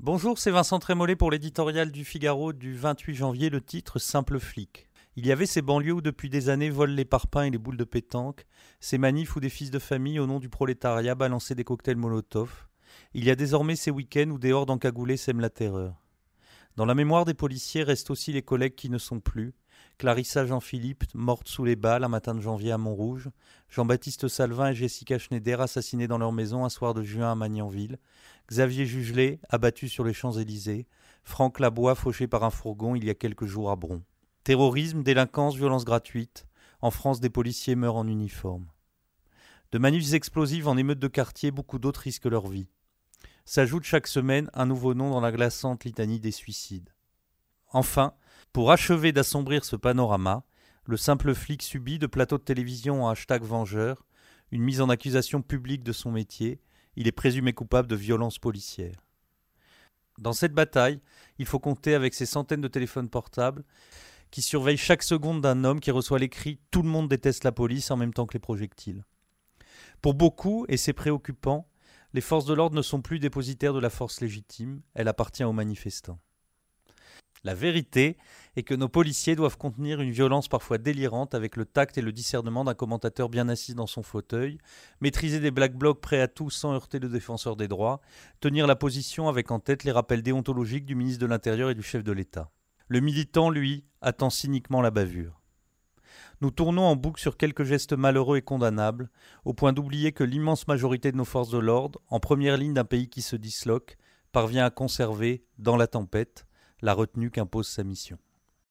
Bonjour, c'est Vincent Trémollet pour l'éditorial du Figaro du 28 janvier, le titre Simple flic. Il y avait ces banlieues où depuis des années volent les parpaings et les boules de pétanque, ces manifs où des fils de famille au nom du prolétariat balançaient des cocktails Molotov. Il y a désormais ces week-ends où des hordes encagoulées sèment la terreur. Dans la mémoire des policiers restent aussi les collègues qui ne sont plus. Clarissa Jean-Philippe, morte sous les balles un matin de janvier à Montrouge. Jean-Baptiste Salvin et Jessica Schneider, assassinés dans leur maison un soir de juin à Magnanville. Xavier Jugelet, abattu sur les Champs-Élysées. Franck Labois, fauché par un fourgon il y a quelques jours à Bron. Terrorisme, délinquance, violence gratuite. En France, des policiers meurent en uniforme. De manifs explosives en émeutes de quartier, beaucoup d'autres risquent leur vie s'ajoute chaque semaine un nouveau nom dans la glaçante litanie des suicides. Enfin, pour achever d'assombrir ce panorama, le simple flic subit de plateau de télévision en hashtag vengeur une mise en accusation publique de son métier. Il est présumé coupable de violences policières. Dans cette bataille, il faut compter avec ces centaines de téléphones portables qui surveillent chaque seconde d'un homme qui reçoit l'écrit Tout le monde déteste la police en même temps que les projectiles. Pour beaucoup, et c'est préoccupant, les forces de l'ordre ne sont plus dépositaires de la force légitime, elle appartient aux manifestants. La vérité est que nos policiers doivent contenir une violence parfois délirante avec le tact et le discernement d'un commentateur bien assis dans son fauteuil, maîtriser des black blocs prêts à tout sans heurter le défenseur des droits, tenir la position avec en tête les rappels déontologiques du ministre de l'Intérieur et du chef de l'État. Le militant, lui, attend cyniquement la bavure. Nous tournons en boucle sur quelques gestes malheureux et condamnables, au point d'oublier que l'immense majorité de nos forces de l'ordre, en première ligne d'un pays qui se disloque, parvient à conserver, dans la tempête, la retenue qu'impose sa mission.